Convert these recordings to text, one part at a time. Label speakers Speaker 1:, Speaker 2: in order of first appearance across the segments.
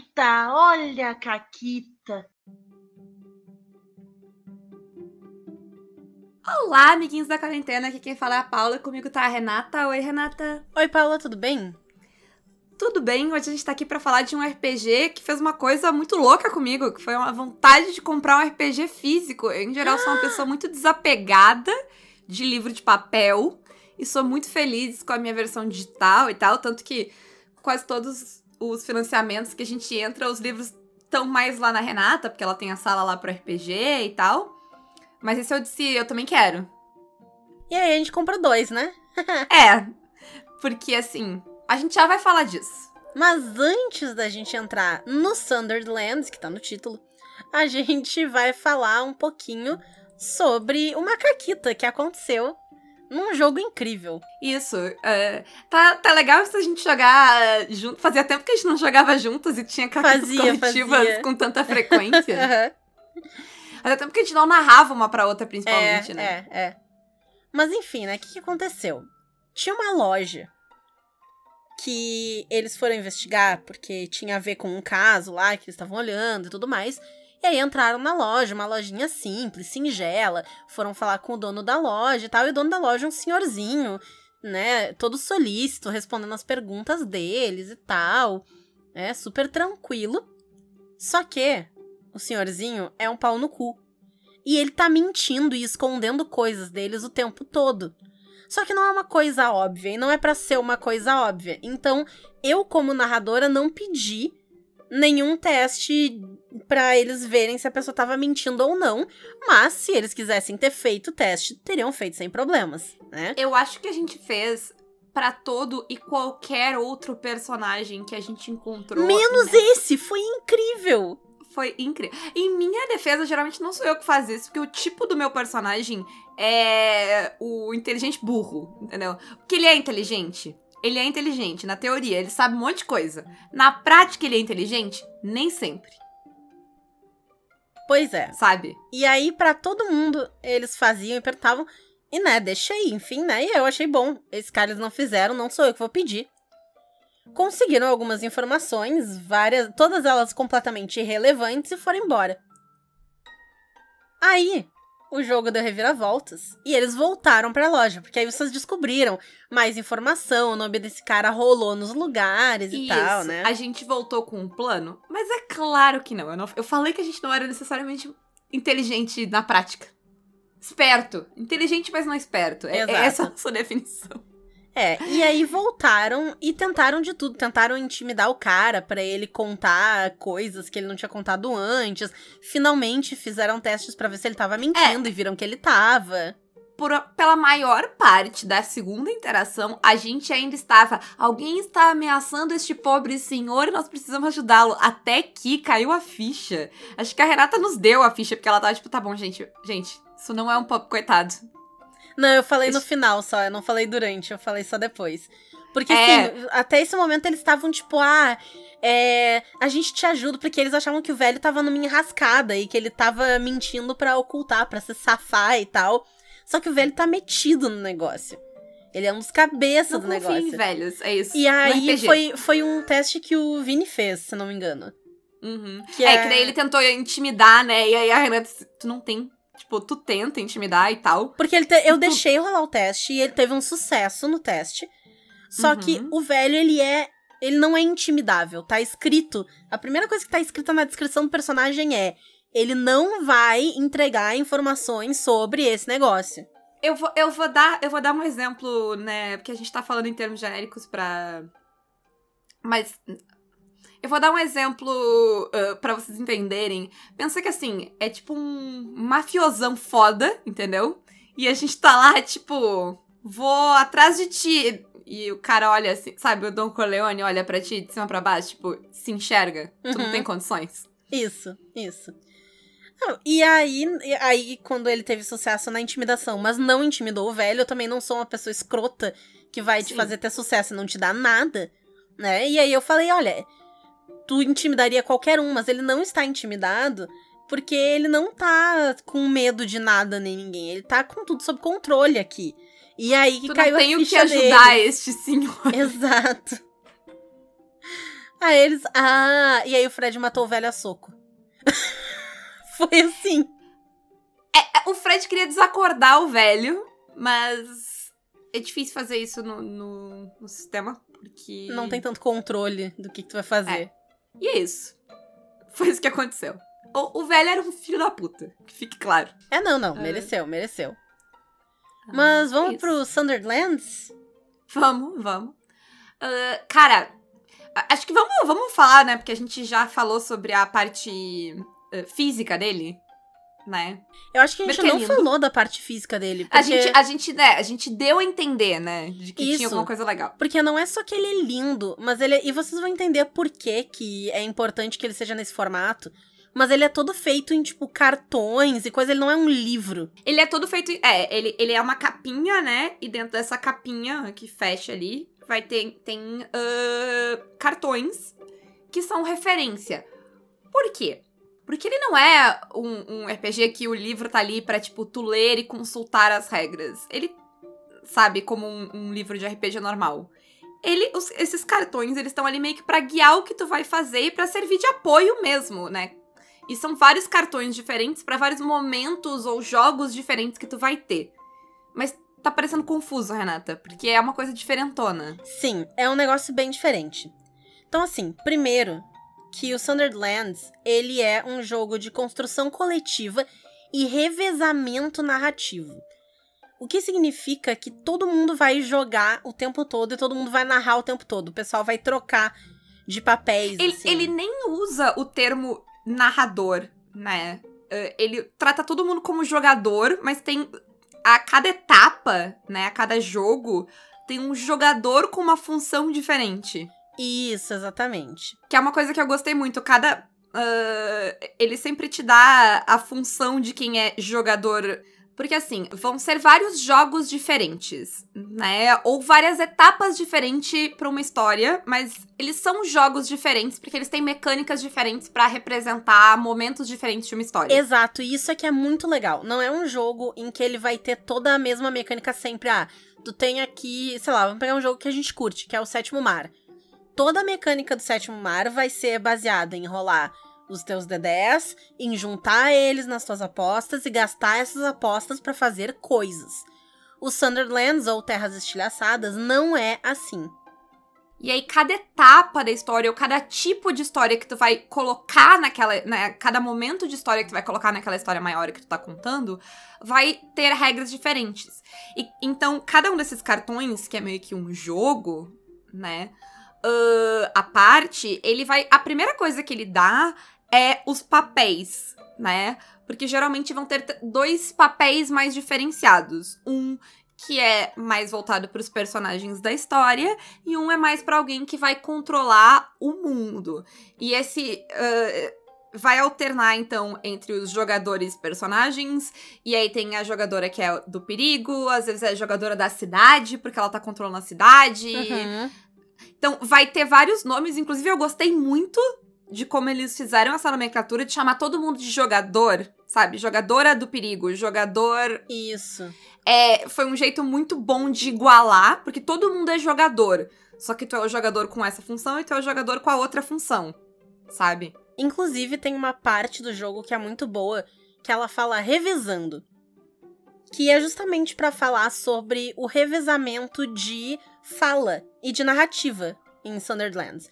Speaker 1: Caquita, olha a Caquita.
Speaker 2: Olá, amiguinhos da quarentena. Aqui quem fala é a Paula. Comigo tá a Renata. Oi, Renata.
Speaker 3: Oi, Paula, tudo bem?
Speaker 2: Tudo bem? Hoje a gente tá aqui para falar de um RPG que fez uma coisa muito louca comigo, que foi uma vontade de comprar um RPG físico. Eu, em geral, sou uma pessoa muito desapegada de livro de papel e sou muito feliz com a minha versão digital e tal, tanto que quase todos os financiamentos que a gente entra, os livros estão mais lá na Renata, porque ela tem a sala lá pro RPG e tal. Mas esse eu disse, eu também quero.
Speaker 3: E aí a gente compra dois, né?
Speaker 2: é, porque assim, a gente já vai falar disso.
Speaker 3: Mas antes da gente entrar no Sunderland, que tá no título, a gente vai falar um pouquinho sobre uma caquita que aconteceu num jogo incrível.
Speaker 2: Isso. Uh, tá, tá legal se a gente jogar uh, junto. Fazia tempo que a gente não jogava juntas e tinha fazia, coletivas fazia. com tanta frequência. uhum. Fazia tempo que a gente não narrava uma pra outra, principalmente,
Speaker 3: é,
Speaker 2: né?
Speaker 3: É, é. Mas enfim, né? O que, que aconteceu? Tinha uma loja que eles foram investigar porque tinha a ver com um caso lá que eles estavam olhando e tudo mais. E aí entraram na loja, uma lojinha simples, singela, foram falar com o dono da loja e tal, e o dono da loja é um senhorzinho, né, todo solícito, respondendo as perguntas deles e tal, é super tranquilo. Só que o senhorzinho é um pau no cu. E ele tá mentindo e escondendo coisas deles o tempo todo. Só que não é uma coisa óbvia, e não é para ser uma coisa óbvia. Então, eu, como narradora, não pedi nenhum teste para eles verem se a pessoa tava mentindo ou não. Mas, se eles quisessem ter feito o teste, teriam feito sem problemas, né?
Speaker 2: Eu acho que a gente fez para todo e qualquer outro personagem que a gente encontrou.
Speaker 3: Menos né? esse, foi incrível
Speaker 2: foi incrível. Em minha defesa, geralmente não sou eu que faz isso, porque o tipo do meu personagem é o inteligente burro, entendeu? Porque ele é inteligente. Ele é inteligente, na teoria, ele sabe um monte de coisa. Na prática, ele é inteligente? Nem sempre.
Speaker 3: Pois é.
Speaker 2: Sabe?
Speaker 3: E aí, para todo mundo, eles faziam e perguntavam. E né, deixa aí, enfim, né? E eu achei bom. Esses caras não fizeram, não sou eu que vou pedir conseguiram algumas informações, várias, todas elas completamente irrelevantes e foram embora. Aí, o jogo deu reviravoltas e eles voltaram para a loja, porque aí vocês descobriram mais informação, o nome desse cara rolou nos lugares e
Speaker 2: Isso,
Speaker 3: tal, né?
Speaker 2: A gente voltou com um plano, mas é claro que não. Eu, não. eu falei que a gente não era necessariamente inteligente na prática. Esperto. Inteligente, mas não esperto. É, é essa a sua definição.
Speaker 3: É, e aí voltaram e tentaram de tudo. Tentaram intimidar o cara para ele contar coisas que ele não tinha contado antes. Finalmente fizeram testes para ver se ele tava mentindo é. e viram que ele tava.
Speaker 2: Por, pela maior parte da segunda interação, a gente ainda estava. Alguém está ameaçando este pobre senhor e nós precisamos ajudá-lo. Até que caiu a ficha. Acho que a Renata nos deu a ficha, porque ela tava tipo, tá bom, gente, gente, isso não é um pop, coitado.
Speaker 3: Não, eu falei no final só, eu não falei durante, eu falei só depois. Porque, é. assim, até esse momento eles estavam tipo, ah, é, a gente te ajuda, porque eles achavam que o velho tava numa enrascada e que ele tava mentindo para ocultar, para se safar e tal. Só que o velho tá metido no negócio. Ele é um dos cabeças
Speaker 2: não
Speaker 3: do negócio. Em
Speaker 2: velhos, é isso.
Speaker 3: E aí foi, foi um teste que o Vini fez, se não me engano.
Speaker 2: Uhum. Que é, é, que daí ele tentou intimidar, né? E aí a Renata, tu não tem Tipo, tu tenta intimidar e tal.
Speaker 3: Porque ele te, eu tu... deixei rolar o teste e ele teve um sucesso no teste. Só uhum. que o velho, ele é. Ele não é intimidável. Tá escrito. A primeira coisa que tá escrita na descrição do personagem é: ele não vai entregar informações sobre esse negócio.
Speaker 2: Eu vou, eu vou dar, eu vou dar um exemplo, né? Porque a gente tá falando em termos genéricos pra. Mas eu vou dar um exemplo uh, para vocês entenderem. Pensa que assim, é tipo um mafiosão foda, entendeu? E a gente tá lá, tipo, vou atrás de ti. E o cara olha assim, sabe, o Don Corleone olha para ti de cima para baixo, tipo, se enxerga. Uhum. Tu não tem uhum. condições.
Speaker 3: Isso, isso. e aí, aí, quando ele teve sucesso na intimidação, mas não intimidou o velho, eu também não sou uma pessoa escrota que vai Sim. te fazer ter sucesso e não te dar nada, né? E aí eu falei, olha, tu intimidaria qualquer um, mas ele não está intimidado porque ele não tá com medo de nada nem ninguém. Ele tá com tudo sob controle aqui. E aí que tu caiu
Speaker 2: não tenho
Speaker 3: que
Speaker 2: ajudar dele. este senhor.
Speaker 3: Exato. Aí eles. Ah, e aí o Fred matou o velho a soco. Foi assim.
Speaker 2: É, o Fred queria desacordar o velho, mas é difícil fazer isso no, no, no sistema, porque.
Speaker 3: Não tem tanto controle do que, que tu vai fazer.
Speaker 2: É. E é isso. Foi isso que aconteceu. O, o velho era um filho da puta, que fique claro.
Speaker 3: É, não, não.
Speaker 2: É.
Speaker 3: Mereceu, mereceu. Mas
Speaker 2: é
Speaker 3: vamos
Speaker 2: isso.
Speaker 3: pro Sunderlands?
Speaker 2: Vamos, vamos. Ah, cara, acho que vamos, vamos falar, né? Porque a gente já falou sobre a parte eh, física dele, né?
Speaker 3: Eu acho que a gente
Speaker 2: é
Speaker 3: não falou da parte física dele. Porque,
Speaker 2: A gente, a gente, né, a gente deu a entender, né? De que
Speaker 3: Isso.
Speaker 2: tinha alguma coisa legal.
Speaker 3: porque não é só que ele é lindo, mas ele é- E vocês vão entender por que, que é importante que ele seja nesse formato. Mas ele é todo feito em, tipo, cartões e coisa. Ele não é um livro.
Speaker 2: Ele é todo feito. É, ele, ele é uma capinha, né? E dentro dessa capinha que fecha ali, vai ter tem ah, cartões que são referência. Por quê? Porque ele não é um, um RPG que o livro tá ali pra, tipo, tu ler e consultar as regras. Ele, sabe, como um, um livro de RPG normal. Ele, os- esses cartões, eles estão ali meio que pra guiar o que tu vai fazer e pra servir de apoio mesmo, né? E são vários cartões diferentes pra vários momentos ou jogos diferentes que tu vai ter. Mas tá parecendo confuso, Renata, porque é uma coisa diferentona.
Speaker 3: Sim, é um negócio bem diferente. Então, assim, primeiro, que o Sunderlands, ele é um jogo de construção coletiva e revezamento narrativo. O que significa que todo mundo vai jogar o tempo todo e todo mundo vai narrar o tempo todo. O pessoal vai trocar de papéis.
Speaker 2: Ele,
Speaker 3: assim.
Speaker 2: ele nem usa o termo narrador, né? Eh, Ele trata todo mundo como jogador, mas tem. A cada etapa, né? A cada jogo, tem um jogador com uma função diferente.
Speaker 3: Isso, exatamente.
Speaker 2: Que é uma coisa que eu gostei muito. Cada. ah, ele sempre te dá a função de quem é jogador. Porque assim, vão ser vários jogos diferentes, né? Ou várias etapas diferentes pra uma história, mas eles são jogos diferentes porque eles têm mecânicas diferentes pra representar momentos diferentes de uma história.
Speaker 3: Exato, e isso é que é muito legal. Não é um jogo em que ele vai ter toda a mesma mecânica sempre. Ah, tu tem aqui, sei lá, vamos pegar um jogo que a gente curte, que é o Sétimo Mar. Toda a mecânica do Sétimo Mar vai ser baseada em rolar os teus D10, em juntar eles nas tuas apostas e gastar essas apostas pra fazer coisas. O Sunderlands ou Terras Estilhaçadas não é assim.
Speaker 2: E aí, cada etapa da história, ou cada tipo de história que tu vai colocar naquela. Né, cada momento de história que tu vai colocar naquela história maior que tu tá contando, vai ter regras diferentes. E, então, cada um desses cartões, que é meio que um jogo, né? A parte, ele vai. A primeira coisa que ele dá é os papéis, né? Porque geralmente vão ter dois papéis mais diferenciados. Um que é mais voltado para os personagens da história e um é mais para alguém que vai controlar o mundo. E esse ah, vai alternar então entre os jogadores personagens e aí tem a jogadora que é do perigo, às vezes é a jogadora da cidade, porque ela tá controlando a cidade.
Speaker 3: Uhum.
Speaker 2: Então vai ter vários nomes, inclusive eu gostei muito de como eles fizeram essa nomenclatura de chamar todo mundo de jogador, sabe? Jogadora do perigo, jogador
Speaker 3: Isso.
Speaker 2: é, foi um jeito muito bom de igualar, porque todo mundo é jogador. Só que tu é o jogador com essa função e tu é o jogador com a outra função, sabe?
Speaker 3: Inclusive, tem uma parte do jogo que é muito boa, que ela fala revezando. Que é justamente pra falar sobre o revezamento de fala e de narrativa em Sunderlands.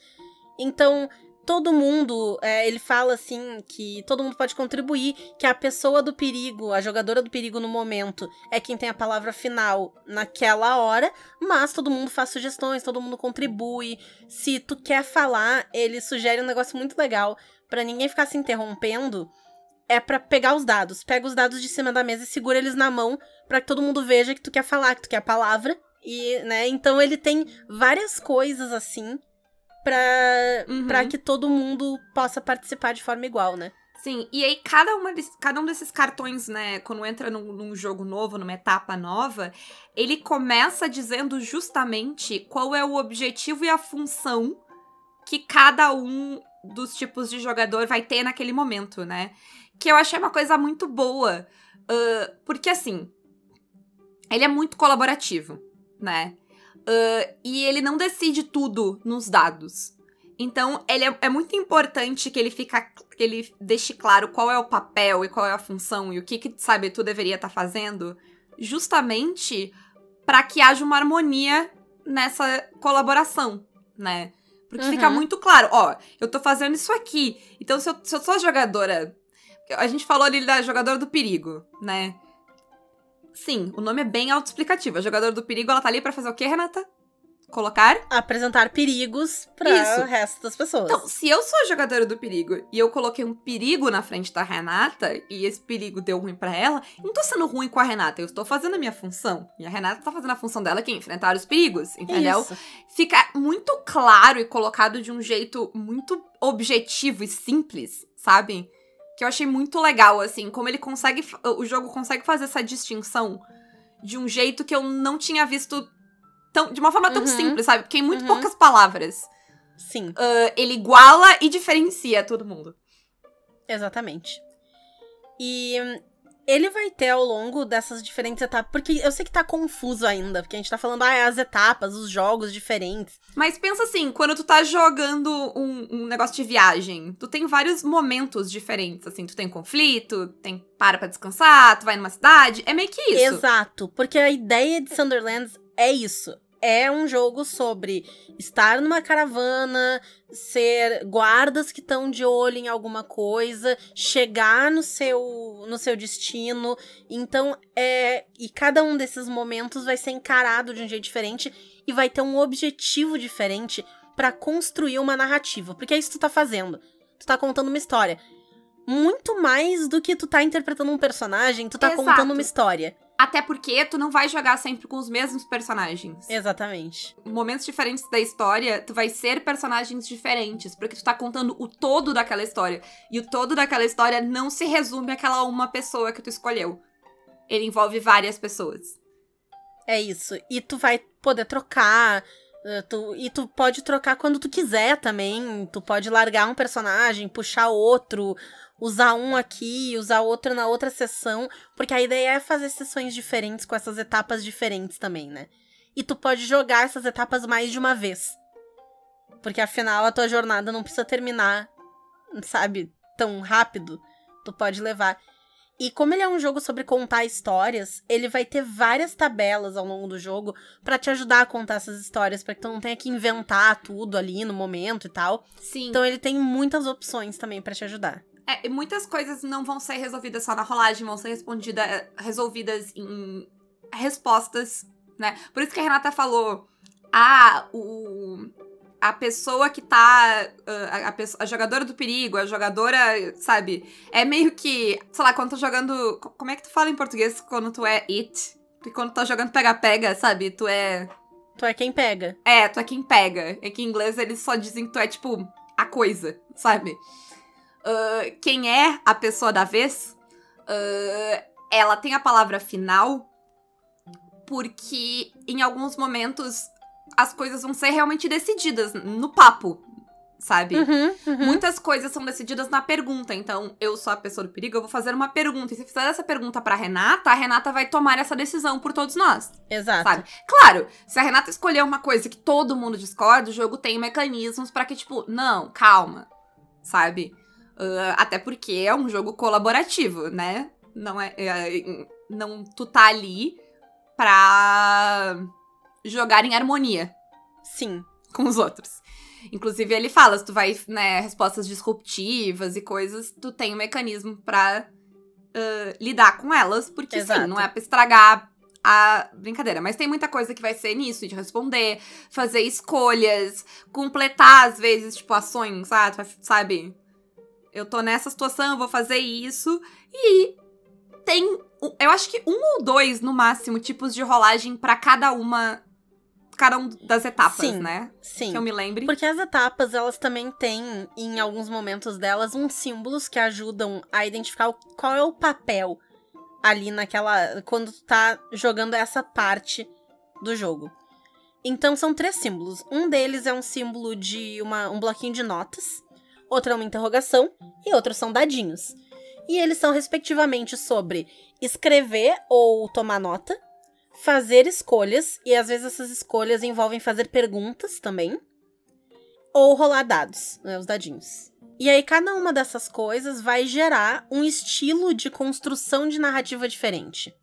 Speaker 3: Então, todo mundo, é, ele fala assim que todo mundo pode contribuir, que a pessoa do perigo, a jogadora do perigo no momento, é quem tem a palavra final naquela hora, mas todo mundo faz sugestões, todo mundo contribui. Se tu quer falar, ele sugere um negócio muito legal Pra ninguém ficar se interrompendo, é pra pegar os dados. Pega os dados de cima da mesa e segura eles na mão pra que todo mundo veja que tu quer falar, que tu quer a palavra. E, né, então ele tem várias coisas assim pra,
Speaker 2: Uhum.
Speaker 3: pra que todo mundo possa participar de forma igual, né?
Speaker 2: Sim, e aí cada, uma cada um desses cartões, né, quando entra num, num jogo novo, numa etapa nova, ele começa dizendo justamente qual é o objetivo e a função que cada um dos tipos de jogador vai ter naquele momento, né? Que eu achei uma coisa muito boa. ah, porque assim, ele é muito colaborativo, né? Ah, e ele não decide tudo nos dados. Então, ele é, é muito importante que ele fica, que ele deixe claro qual é o papel e qual é a função e o que, que sabe, tu deveria estar tá fazendo, justamente para que haja uma harmonia nessa colaboração, né? Porque uhum. fica muito claro, ó, eu tô fazendo isso aqui. Então, se eu, se eu sou jogadora. A gente falou ali da jogadora do perigo, né? Sim, o nome é bem autoexplicativo. A jogadora do perigo, ela tá ali para fazer o quê, Renata? colocar.
Speaker 3: Apresentar perigos para o resto das pessoas.
Speaker 2: Então, se eu sou a jogadora do perigo e eu coloquei um perigo na frente da Renata e esse perigo deu ruim para ela, eu não tô sendo ruim com a Renata, eu estou fazendo a minha função. E a Renata tá fazendo a função dela que é enfrentar os perigos, entendeu? Isso. Fica muito claro e colocado de um jeito muito objetivo e simples, sabe? Que eu achei muito legal, assim, como ele consegue. O jogo consegue fazer essa distinção de um jeito que eu não tinha visto tão, de uma forma tão uhum. simples, sabe? Porque em muito uhum. poucas palavras.
Speaker 3: Sim.
Speaker 2: Uh, ele iguala e diferencia todo mundo.
Speaker 3: Exatamente. E ele vai ter ao longo dessas diferentes etapas. Porque eu sei que tá confuso ainda, porque a gente tá falando, ah, as etapas, os jogos diferentes.
Speaker 2: Mas pensa assim, quando tu tá jogando um, um negócio de viagem, tu tem vários momentos diferentes. Assim, tu tem conflito, tem para pra descansar, tu vai numa cidade. É meio que isso.
Speaker 3: Exato, porque a ideia de Sunderlands é isso é um jogo sobre estar numa caravana, ser guardas que estão de olho em alguma coisa, chegar no seu no seu destino. Então, é e cada um desses momentos vai ser encarado de um jeito diferente e vai ter um objetivo diferente para construir uma narrativa, porque é isso que tu tá fazendo. Tu tá contando uma história. Muito mais do que tu tá interpretando um personagem, tu tá Exato. contando uma história.
Speaker 2: Até porque tu não vai jogar sempre com os mesmos personagens.
Speaker 3: Exatamente.
Speaker 2: Momentos diferentes da história, tu vai ser personagens diferentes, porque tu tá contando o todo daquela história. E o todo daquela história não se resume àquela uma pessoa que tu escolheu. Ele envolve várias pessoas.
Speaker 3: É isso. E tu vai poder trocar. Eh, tu, e tu pode trocar quando tu quiser também. Tu pode largar um personagem, puxar outro usar um aqui, usar outro na outra sessão, porque a ideia é fazer sessões diferentes com essas etapas diferentes também, né? E tu pode jogar essas etapas mais de uma vez. Porque afinal a tua jornada não precisa terminar, sabe, tão rápido. Tu pode levar. E como ele é um jogo sobre contar histórias, ele vai ter várias tabelas ao longo do jogo para te ajudar a contar essas histórias, para que tu não tenha que inventar tudo ali no momento e tal.
Speaker 2: Sim.
Speaker 3: Então ele tem muitas opções também para te ajudar.
Speaker 2: É, muitas coisas não vão ser resolvidas só na rolagem, vão ser respondida, resolvidas em respostas, né? Por isso que a Renata falou: ah, o, a pessoa que tá. A, a, a, jogadora do perigo, a jogadora, sabe? É meio que. Sei lá, quando tá jogando. Como é que tu fala em português quando tu é it? Porque quando tu tá jogando pega-pega, sabe? Tu é.
Speaker 3: Tu é quem pega.
Speaker 2: É, tu é quem pega. É que em inglês eles só dizem que tu é, tipo, a coisa, sabe? Uh, quem é a pessoa da vez, uh, ela tem a palavra final, porque em alguns momentos as coisas vão ser realmente decididas no papo, sabe?
Speaker 3: Uhum, uhum.
Speaker 2: Muitas coisas são decididas na pergunta. Então, eu sou a pessoa do perigo, eu vou fazer uma pergunta. E se fizer essa pergunta pra Renata, a Renata vai tomar essa decisão por todos nós.
Speaker 3: Exato.
Speaker 2: Sabe? Claro, se a Renata escolher uma coisa que todo mundo discorda, o jogo tem mecanismos para que, tipo, não, calma, sabe? Uh, até porque é um jogo colaborativo, né? Não é, é, Não tu tá ali pra jogar em harmonia.
Speaker 3: Sim.
Speaker 2: Com os outros. Inclusive, ele fala, se tu vai, né, respostas disruptivas e coisas, tu tem um mecanismo pra uh, lidar com elas, porque Exato. sim, não é pra estragar a brincadeira. Mas tem muita coisa que vai ser nisso, de responder, fazer escolhas, completar, às vezes, tipo, ações, sabe? Eu tô nessa situação, eu vou fazer isso. E tem, eu acho que um ou dois, no máximo, tipos de rolagem para cada uma cada uma das etapas,
Speaker 3: sim,
Speaker 2: né?
Speaker 3: Sim.
Speaker 2: Que eu me lembre.
Speaker 3: Porque as etapas, elas também têm, em alguns momentos delas, uns símbolos que ajudam a identificar qual é o papel ali naquela. quando tu tá jogando essa parte do jogo. Então são três símbolos. Um deles é um símbolo de uma, um bloquinho de notas outra é uma interrogação e outros são dadinhos. E eles são respectivamente sobre escrever ou tomar nota, fazer escolhas, e às vezes essas escolhas envolvem fazer perguntas também, ou rolar dados, né, os dadinhos. E aí cada uma dessas coisas vai gerar um estilo de construção de narrativa diferente,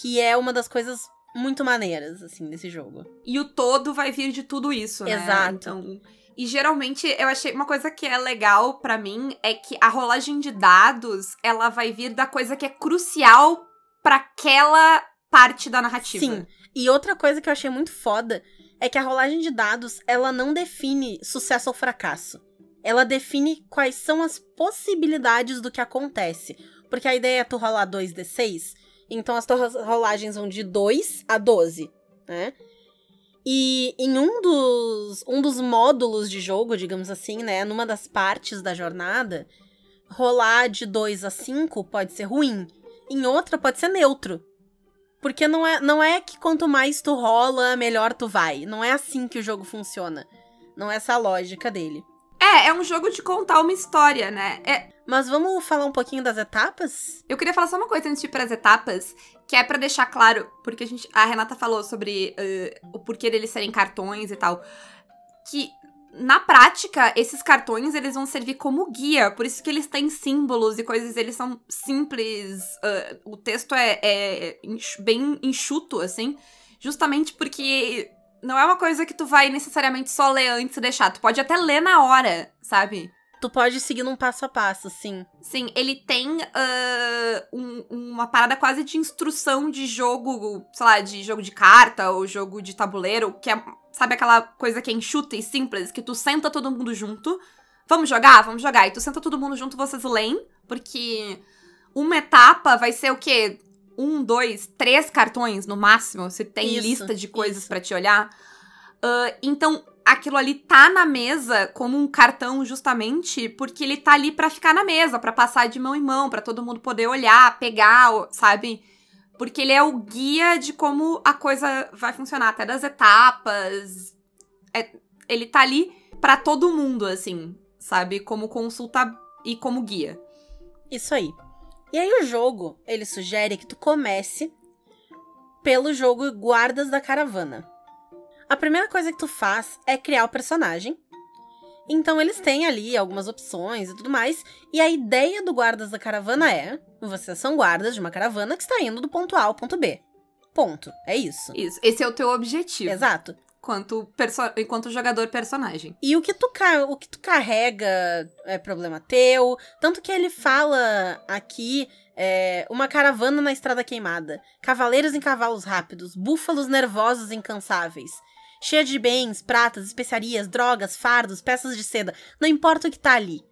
Speaker 3: que é uma das coisas muito maneiras assim desse jogo.
Speaker 2: E o todo vai vir de tudo isso, né?
Speaker 3: Exato.
Speaker 2: Então, e geralmente eu achei uma coisa que é legal pra mim é que a rolagem de dados, ela vai vir da coisa que é crucial pra aquela parte da narrativa.
Speaker 3: Sim. E outra coisa que eu achei muito foda é que a rolagem de dados, ela não define sucesso ou fracasso. Ela define quais são as possibilidades do que acontece. Porque a ideia é tu rolar 2d6, então as tuas rolagens vão de 2 a 12, né? E em um dos, um dos módulos de jogo, digamos assim, né? Numa das partes da jornada, rolar de 2 a 5 pode ser ruim. Em outra pode ser neutro. Porque não é, não é que quanto mais tu rola, melhor tu vai. Não é assim que o jogo funciona. Não é essa a lógica dele.
Speaker 2: É, é um jogo de contar uma história, né? É,
Speaker 3: Mas vamos falar um pouquinho das etapas?
Speaker 2: Eu queria falar só uma coisa antes de ir pras etapas, que é pra deixar claro, porque a, gente, a Renata falou sobre eh, o porquê deles serem cartões e tal. Que na prática, esses cartões eles vão servir como guia, por isso que eles têm símbolos e coisas, eles são simples. eh, o texto é, é bem enxuto, assim, justamente porque não é uma coisa que tu vai necessariamente só ler antes e deixar. Tu pode até ler na hora, sabe?
Speaker 3: Tu pode seguir num passo a passo, sim.
Speaker 2: Sim, ele tem ah, um- uma parada quase de instrução de jogo, sei lá, de jogo de carta ou jogo de tabuleiro, que é, sabe aquela coisa que é enxuta e simples, que tu senta todo mundo junto. Vamos jogar? Vamos jogar. E tu senta todo mundo junto, vocês leem, porque uma etapa vai ser o quê? Um, dois, três cartões no máximo, se tem
Speaker 3: Isso,
Speaker 2: lista de coisas pra te olhar. Ah, então, aquilo ali tá na mesa como um cartão justamente porque ele tá ali pra ficar na mesa, pra passar de mão em mão, pra todo mundo poder olhar, pegar, sabe? Porque ele é o guia de como a coisa vai funcionar, até das etapas. É- ele tá ali pra todo mundo, assim, sabe? Como consulta e como guia.
Speaker 3: Isso aí. E aí o jogo, ele sugere que tu comece pelo jogo Guardas da Caravana. A primeira coisa que tu faz é criar o personagem. Então eles têm ali algumas opções e tudo mais. E a ideia do Guardas da Caravana é: vocês são guardas de uma caravana que está indo do ponto A ao ponto B. Ponto. É isso.
Speaker 2: Isso. Esse é o teu objetivo.
Speaker 3: Exato.
Speaker 2: Enquanto, perso enquanto jogador personagem.
Speaker 3: E o que tu, o que tu carrega é problema teu. Tanto que ele fala aqui é, uma caravana na estrada queimada, cavaleiros em cavalos rápidos, búfalos nervosos incansáveis. Cheia de bens, pratas, especiarias, drogas, fardos, peças de seda. Não importa o que tá ali.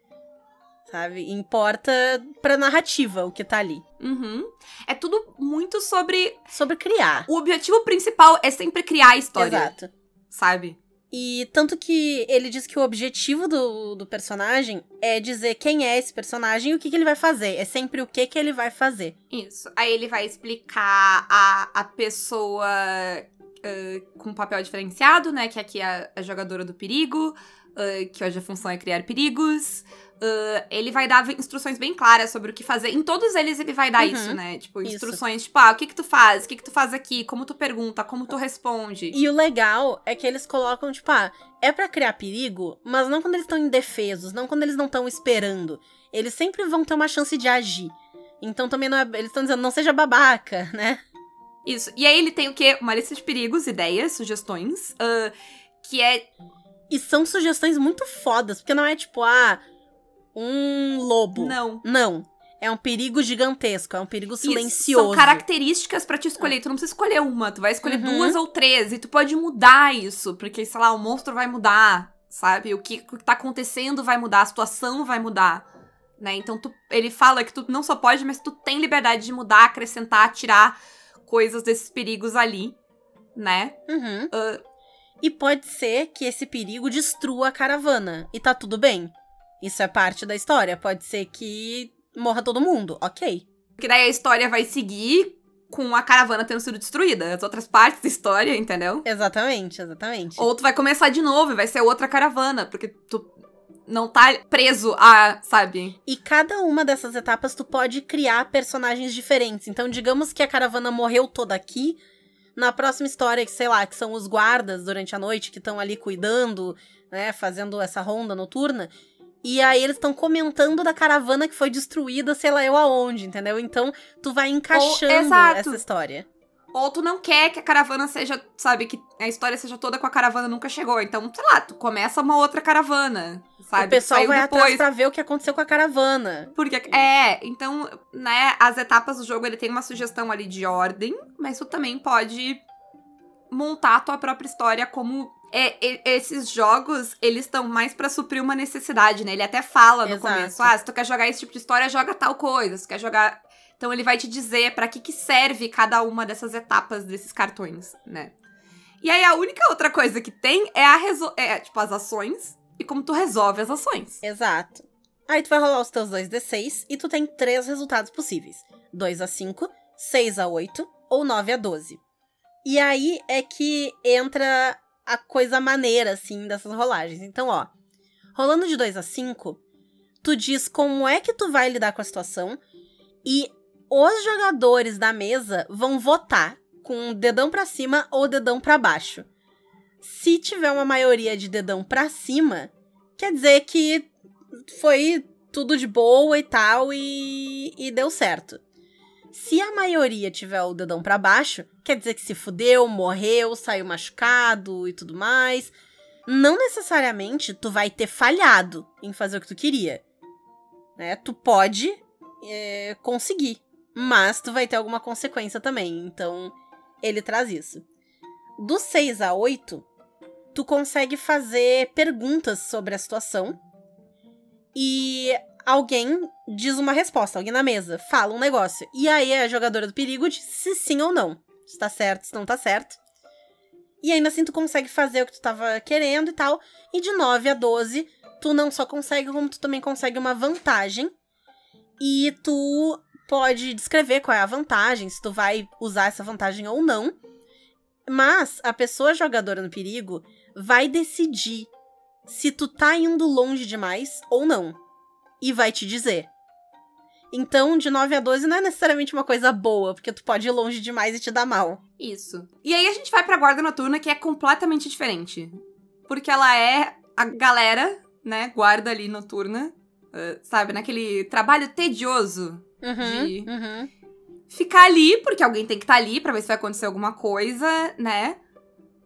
Speaker 3: Sabe? Importa pra narrativa o que tá ali.
Speaker 2: Uhum. É tudo muito sobre.
Speaker 3: Sobre criar.
Speaker 2: O objetivo principal é sempre criar a história.
Speaker 3: Exato.
Speaker 2: Sabe?
Speaker 3: E tanto que ele diz que o objetivo do, do personagem é dizer quem é esse personagem e o que, que ele vai fazer. É sempre o que, que ele vai fazer.
Speaker 2: Isso. Aí ele vai explicar a, a pessoa ah, com papel diferenciado, né? Que aqui é a jogadora do perigo, ah, que hoje a função é criar perigos. Ah, ele vai dar instruções bem claras sobre o que fazer. Em todos eles ele vai dar
Speaker 3: Uhum.
Speaker 2: isso, né? Tipo,
Speaker 3: Isso.
Speaker 2: instruções, tipo, ah, o que que tu faz? O que que tu faz aqui? Como tu pergunta? Como tu responde?
Speaker 3: E o legal é que eles colocam, tipo, ah, é pra criar perigo, mas não quando eles estão indefesos, não quando eles não estão esperando. Eles sempre vão ter uma chance de agir. Então também não é. Eles estão dizendo, não seja babaca, né?
Speaker 2: Isso. E aí ele tem o quê? Uma lista de perigos, ideias, sugestões. ah, que é
Speaker 3: E são sugestões muito fodas, porque não é tipo, ah, um lobo.
Speaker 2: Não.
Speaker 3: Não. É um perigo gigantesco, é um perigo silencioso.
Speaker 2: São características pra te escolher. Tu não precisa escolher uma, tu vai escolher
Speaker 3: Uhum.
Speaker 2: duas ou três. E tu pode mudar isso, porque, sei lá, o monstro vai mudar, sabe? O que, o que tá acontecendo vai mudar, a situação vai mudar. Né? Então tu- ele fala que tu não só pode, mas tu tem liberdade de mudar, acrescentar, tirar coisas desses perigos ali, né?
Speaker 3: Uhum.
Speaker 2: Ah.
Speaker 3: E pode ser que esse perigo destrua a caravana. E tá tudo bem. Isso é parte da história. Pode ser que morra todo mundo. Ok.
Speaker 2: Porque daí a história vai seguir com a caravana tendo sido destruída. As outras partes da história, entendeu?
Speaker 3: Exatamente, exatamente.
Speaker 2: Ou tu vai começar de novo e vai ser outra caravana, porque tu não tá preso a, sabe?
Speaker 3: E cada uma dessas etapas tu pode criar personagens diferentes. Então, digamos que a caravana morreu toda aqui. Na próxima história, que sei lá, que são os guardas durante a noite que estão ali cuidando né, fazendo essa ronda noturna. E aí eles estão comentando da caravana que foi destruída, sei lá eu aonde, entendeu? Então tu vai encaixando
Speaker 2: exato.
Speaker 3: essa história.
Speaker 2: Ou tu não quer que a caravana seja, sabe, que a história seja toda com a caravana nunca chegou. Então, sei lá, tu começa uma outra caravana, sabe?
Speaker 3: o pessoal vai
Speaker 2: depois.
Speaker 3: atrás pra ver o que aconteceu com a caravana.
Speaker 2: Porque, é, então, né, as etapas do jogo, ele tem uma sugestão ali de ordem, mas tu também pode montar a tua própria história como... É, esses jogos, eles estão mais pra suprir uma necessidade, né? Ele até fala no
Speaker 3: Exato.
Speaker 2: começo, ah, se tu quer jogar esse tipo de história, joga tal coisa. Se tu quer jogar... Então ele vai te dizer pra que que serve cada uma dessas etapas desses cartões, né? E aí a única outra coisa que tem é a é, tipo, as ações e como tu resolve as ações.
Speaker 3: Exato. Aí tu vai rolar os teus 2d6 e tu tem três resultados possíveis: 2 a 5, 6 a 8 ou 9 a 12. E aí é que entra a coisa maneira, assim, dessas rolagens. Então, ó, rolando de 2 a 5, tu diz como é que tu vai lidar com a situação e os jogadores da mesa vão votar com o dedão pra cima ou dedão pra baixo. Se tiver uma maioria de dedão pra cima, quer dizer que foi tudo de boa e tal e, e deu certo. Se a maioria tiver o dedão pra baixo, quer dizer que se fudeu, morreu, saiu machucado e tudo mais. Não necessariamente tu vai ter falhado em fazer o que tu queria. Né? Tu pode é, conseguir, mas tu vai ter alguma consequência também. Então, ele traz isso. Do 6 a 8, tu consegue fazer perguntas sobre a situação e alguém diz uma resposta, alguém na mesa fala um negócio. E aí a jogadora do perigo diz se sim ou não. Se tá certo, se não tá certo. E ainda assim tu consegue fazer o que tu tava querendo e tal. E de 9 a 12, tu não só consegue, como tu também consegue uma vantagem. E tu pode descrever qual é a vantagem, se tu vai usar essa vantagem ou não. Mas a pessoa jogadora no perigo vai decidir se tu tá indo longe demais ou não. E vai te dizer. Então, de 9 a 12 não é necessariamente uma coisa boa, porque tu pode ir longe demais e te dar mal.
Speaker 2: Isso. E aí a gente vai pra guarda noturna, que é completamente diferente. Porque ela é a galera, né, guarda ali noturna, eh, sabe, naquele trabalho tedioso
Speaker 3: Uhum,
Speaker 2: De-
Speaker 3: uhum.
Speaker 2: ficar ali, porque alguém tem que estar ali pra ver se vai acontecer alguma coisa, né?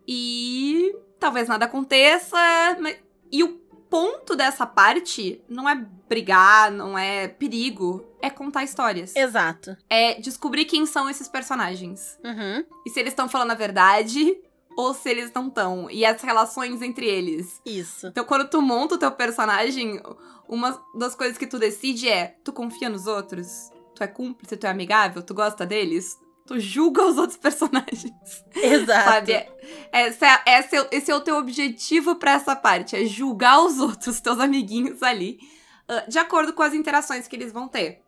Speaker 2: E talvez nada aconteça. mas- E o ponto dessa parte não é brigar, não é perigo, é contar histórias.
Speaker 3: Exato.
Speaker 2: É descobrir quem são esses personagens.
Speaker 3: Uhum.
Speaker 2: E se eles estão falando a verdade ou se eles não estão. E as relações entre eles.
Speaker 3: Isso.
Speaker 2: Então, quando tu monta o teu personagem, uma das coisas que tu decide é: tu confia nos outros? Tu é cúmplice, tu é amigável, tu gosta deles? Tu julga os outros personagens.
Speaker 3: Exato.
Speaker 2: Sabe? É- Essa é, esse, é, o- esse é o teu objetivo pra essa parte: é julgar os outros, teus amiguinhos ali, ah, de acordo com as interações que eles vão ter.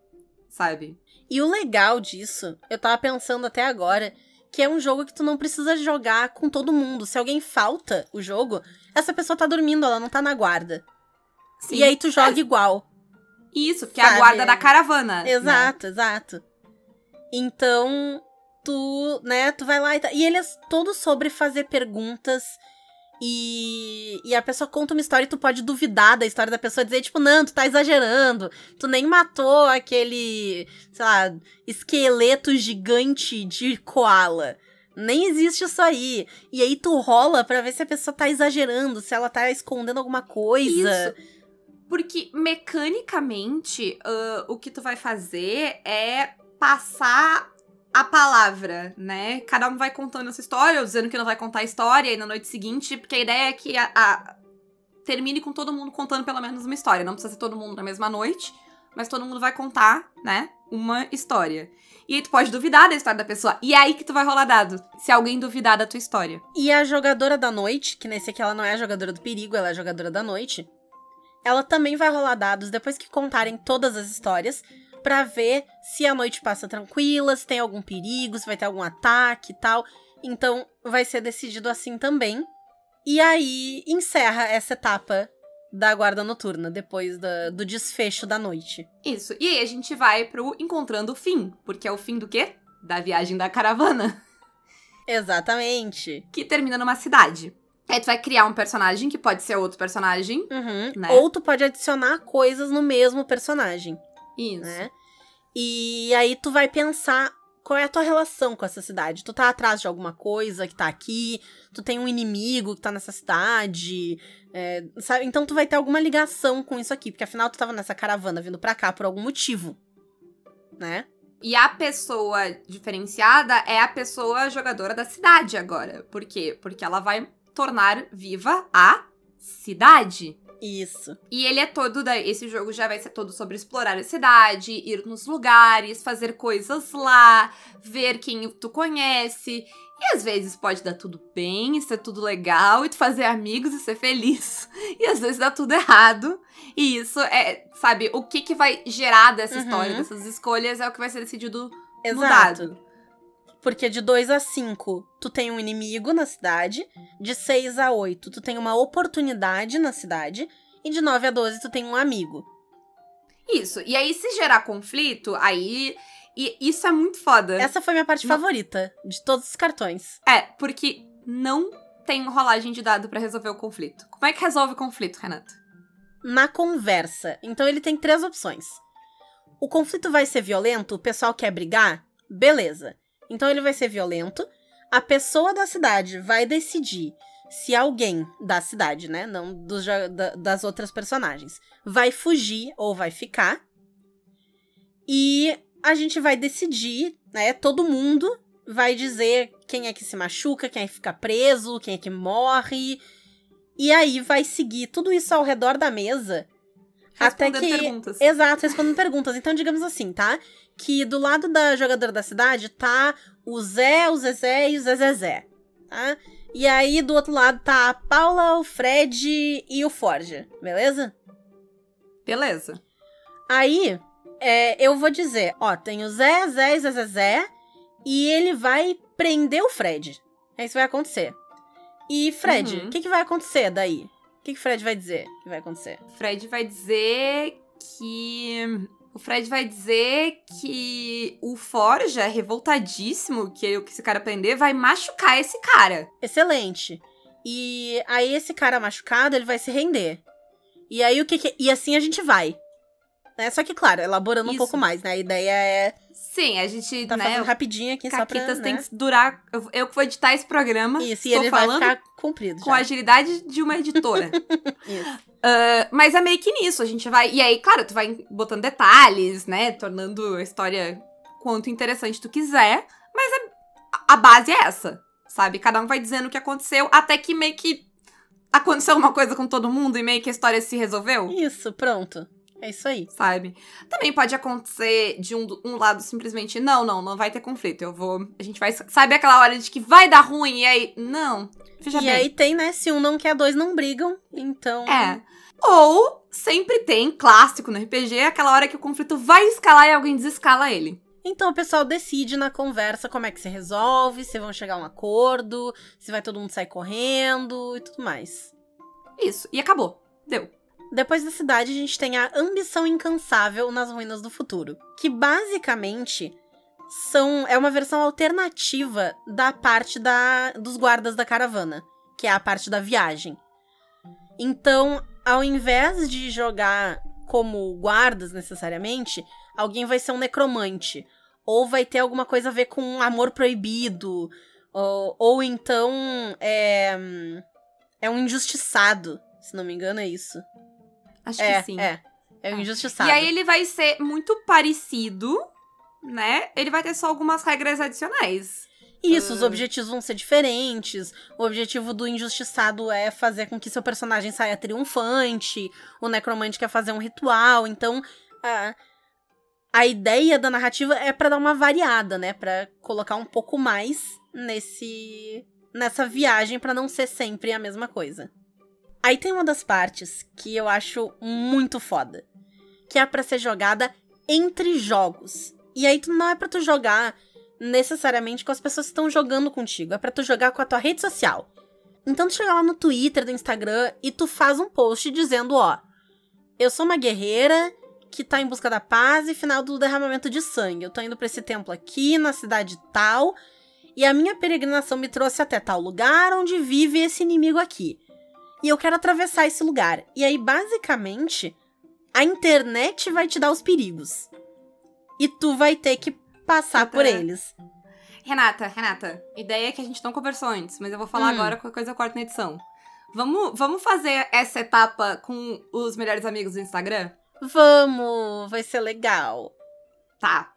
Speaker 2: Sabe?
Speaker 3: E o legal disso, eu tava pensando até agora, que é um jogo que tu não precisa jogar com todo mundo. Se alguém falta o jogo, essa pessoa tá dormindo, ela não tá na guarda.
Speaker 2: Sim.
Speaker 3: E aí tu joga igual.
Speaker 2: Isso, porque é a guarda da caravana. né?
Speaker 3: Exato, exato. Então, tu, né, tu vai lá e tá. E ele é todo sobre fazer perguntas. E, e a pessoa conta uma história e tu pode duvidar da história da pessoa, dizer, tipo, não, tu tá exagerando. Tu nem matou aquele, sei lá, esqueleto gigante de koala. Nem existe isso aí. E aí tu rola pra ver se a pessoa tá exagerando, se ela tá escondendo alguma coisa.
Speaker 2: Isso. Porque mecanicamente, ah, o que tu vai fazer é passar a palavra, né? Cada um vai contando essa história, ou dizendo que não vai contar a história, e na noite seguinte, porque a ideia é que a, a- termine com todo mundo contando pelo menos uma história. Não precisa ser todo mundo na mesma noite, mas todo mundo vai contar, né? Uma história. E aí tu pode duvidar da história da pessoa. E é aí que tu vai rolar dado. Se alguém duvidar da tua história.
Speaker 3: E a jogadora da noite, que nesse aqui ela não é a jogadora do perigo, ela é a jogadora da noite, ela também vai rolar dados depois que contarem todas as histórias pra ver se a noite passa tranquila, se tem algum perigo, se vai ter algum ataque e tal. Então vai ser decidido assim também. E aí encerra essa etapa da guarda noturna, depois da- do desfecho da noite.
Speaker 2: Isso. E aí a gente vai pro encontrando o fim. Porque é o fim do quê? Da viagem da caravana.
Speaker 3: Exatamente.
Speaker 2: que termina numa cidade. Aí tu vai criar um personagem que pode ser outro personagem.
Speaker 3: Uhum.
Speaker 2: Né?
Speaker 3: Ou tu pode adicionar coisas no mesmo personagem,
Speaker 2: Isso.
Speaker 3: né? E aí tu vai pensar qual é a tua relação com essa cidade. Tu tá atrás de alguma coisa que tá aqui, tu tem um inimigo que tá nessa cidade, é, sabe? Então tu vai ter alguma ligação com isso aqui, porque afinal tu tava nessa caravana vindo pra cá por algum motivo, né?
Speaker 2: E a pessoa diferenciada é a pessoa jogadora da cidade agora. Por quê? Porque ela vai tornar viva a cidade.
Speaker 3: Isso.
Speaker 2: E ele é todo da. Esse jogo já vai ser todo sobre explorar a cidade, ir nos lugares, fazer coisas lá, ver quem tu conhece. E às vezes pode dar tudo bem, e ser tudo legal, e tu fazer amigos e ser feliz. E às vezes dá tudo errado. E isso é, sabe, o que que vai gerar dessa
Speaker 3: Uhum.
Speaker 2: história, dessas escolhas, é o que vai ser decidido no
Speaker 3: Exato.
Speaker 2: dado.
Speaker 3: Porque de 2 a 5, tu tem um inimigo na cidade. De 6 a 8, tu tem uma oportunidade na cidade. E de 9 a 12, tu tem um amigo.
Speaker 2: Isso. E aí, se gerar conflito, aí. E isso é muito foda.
Speaker 3: Essa foi minha parte
Speaker 2: Não.
Speaker 3: favorita de todos os cartões.
Speaker 2: É, porque não tem rolagem de dado pra resolver o conflito. Como é que resolve o conflito, Renato?
Speaker 3: Na conversa. Então ele tem três opções. O conflito vai ser violento, o pessoal quer brigar? Beleza. Então ele vai ser violento. A pessoa da cidade vai decidir se alguém da cidade, né? Não dos da- das outras personagens, vai fugir ou vai ficar. E a gente vai decidir, né? Todo mundo vai dizer quem é que se machuca, quem é que fica preso, quem é que morre. E aí vai seguir tudo isso ao redor da mesa. Até que.
Speaker 2: perguntas.
Speaker 3: Exato, respondendo perguntas. Então, digamos assim, tá? Que do lado da jogadora da cidade tá o Zé, o Zezé e o Zezezé. Tá? E aí, do outro lado, tá a Paula, o Fred e o Forja, beleza?
Speaker 2: Beleza.
Speaker 3: Aí, é, eu vou dizer, ó, tem o Zé, Zé e Zezé, e ele vai prender o Fred. É isso que vai acontecer. E, Fred, o
Speaker 2: Uhum.
Speaker 3: que, que vai acontecer daí? O que, que o Fred vai dizer que vai acontecer?
Speaker 2: Fred vai dizer que. O Fred vai dizer que o Forja, revoltadíssimo que, que esse cara prender, vai machucar esse cara.
Speaker 3: Excelente. E aí, esse cara machucado, ele vai se render. E aí, o que, que E assim a gente vai. Né? Só que, claro, elaborando um
Speaker 2: Isso.
Speaker 3: pouco mais, né? A ideia é.
Speaker 2: Sim, a gente,
Speaker 3: Tá
Speaker 2: né?
Speaker 3: fazendo rapidinho aqui só pra.
Speaker 2: Caquitas tem
Speaker 3: né?
Speaker 2: que durar. Eu, eu que vou editar esse programa.
Speaker 3: Isso, e ele
Speaker 2: falando
Speaker 3: vai ficar cumprido.
Speaker 2: com a
Speaker 3: já.
Speaker 2: agilidade de uma editora.
Speaker 3: Isso.
Speaker 2: Ah, mas é meio que nisso, a gente vai. E aí, claro, tu vai botando detalhes, né? Tornando a história quanto interessante tu quiser. Mas é- a- a base é essa, sabe? Cada um vai dizendo o que aconteceu, até que meio que aconteceu uma coisa com todo mundo e meio que a história se resolveu,
Speaker 3: Isso, pronto. É isso aí.
Speaker 2: sabe? Também pode acontecer de um, um lado simplesmente, não, não, não vai ter conflito. Eu vou. A gente vai. Sabe aquela hora de que vai dar ruim e aí. Não. Veja
Speaker 3: e
Speaker 2: bem.
Speaker 3: aí tem, né? Se um não quer, dois não brigam. Então.
Speaker 2: É. Ou sempre tem, clássico no RPG, aquela hora que o conflito vai escalar e alguém desescala ele.
Speaker 3: Então o pessoal decide na conversa como é que se resolve, se vão chegar a um acordo, se vai todo mundo sair correndo e tudo mais.
Speaker 2: Isso. E acabou. Deu.
Speaker 3: Depois da cidade, a gente tem a ambição incansável nas ruínas do futuro, que basicamente são é uma versão alternativa da parte da, dos guardas da caravana, que é a parte da viagem. Então, ao invés de jogar como guardas necessariamente, alguém vai ser um necromante ou vai ter alguma coisa a ver com um amor proibido, ou, ou então é, é um injustiçado, se não me engano é isso.
Speaker 2: Acho
Speaker 3: É,
Speaker 2: que sim.
Speaker 3: é. É um injustiçado.
Speaker 2: E aí ele vai ser muito parecido, né? Ele vai ter só algumas regras adicionais.
Speaker 3: Isso, os
Speaker 2: Ah.
Speaker 3: objetivos vão ser diferentes. O objetivo do injustiçado é fazer com que seu personagem saia triunfante. O necromante quer fazer um ritual. Então, a, a ideia da narrativa é pra dar uma variada, né? Pra colocar um pouco mais nesse nessa viagem pra não ser sempre a mesma coisa. Aí tem uma das partes que eu acho muito foda, que é pra ser jogada entre jogos. E aí tu não é pra tu jogar necessariamente com as pessoas que estão jogando contigo, é pra tu jogar com a tua rede social. Então tu chega lá no Twitter, no Instagram e tu faz um post dizendo, ó, eu sou uma guerreira que tá em busca da paz e final do derramamento de sangue. Eu tô indo pra esse templo aqui, na cidade tal, E a minha peregrinação me trouxe até tal lugar onde vive esse inimigo aqui. E eu quero atravessar esse lugar. E aí, basicamente, a internet vai te dar os perigos. E tu vai ter que passar por
Speaker 2: Tá.
Speaker 3: eles.
Speaker 2: Renata, Renata, ideia que a gente não conversou antes, mas eu vou falar
Speaker 3: Hum.
Speaker 2: agora com a coisa eu corto na edição. Vamos, vamos fazer essa etapa com os melhores amigos do Instagram?
Speaker 3: Vamos, vai ser legal.
Speaker 2: Tá.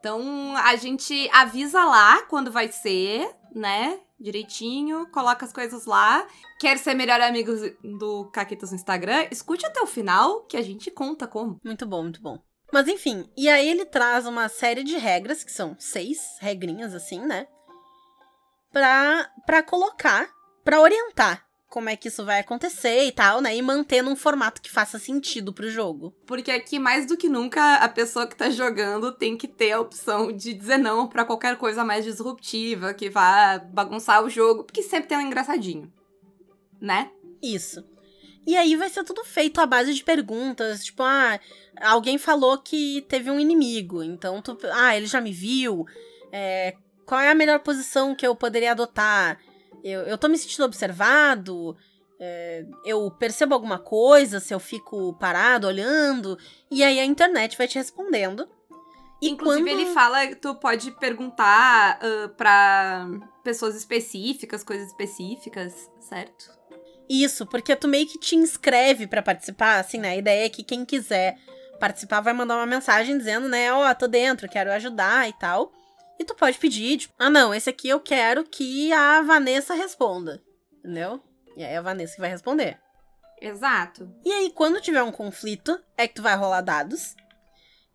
Speaker 2: Então a gente avisa lá quando vai ser, né? Direitinho, coloca as coisas lá. Quer ser melhor amigo do Caquitas no Instagram? Escute até o final que a gente conta como.
Speaker 3: Muito bom, muito bom. Mas enfim, e aí ele traz uma série de regras, que são seis regrinhas assim, né? Pra, pra colocar, pra orientar como é que isso vai acontecer e tal, né? E manter num formato que faça sentido pro jogo.
Speaker 2: Porque aqui, mais do que nunca, a pessoa que tá jogando tem que ter a opção de dizer não pra qualquer coisa mais disruptiva, que vá bagunçar o jogo, porque sempre tem um engraçadinho. Né?
Speaker 3: Isso. E aí vai ser tudo feito à base de perguntas, tipo, ah, alguém falou que teve um inimigo, então tu, ah, ele já me viu, é, qual é a melhor posição que eu poderia adotar? Eu, eu tô me sentindo observado? É, eu percebo alguma coisa se eu fico parado olhando? E aí a internet vai te respondendo. E
Speaker 2: Inclusive,
Speaker 3: quando...
Speaker 2: ele fala que tu pode perguntar ah, pra pessoas específicas, coisas específicas, certo?
Speaker 3: Isso, porque tu meio que te inscreve pra participar, assim, né? A ideia é que quem quiser participar vai mandar uma mensagem dizendo, né, ó, tô dentro, quero ajudar e tal. E tu pode pedir, tipo, ah, não, esse aqui eu quero que a Vanessa responda, entendeu? E aí é a Vanessa que vai responder.
Speaker 2: Exato.
Speaker 3: E aí, quando tiver um conflito, é que tu vai rolar dados.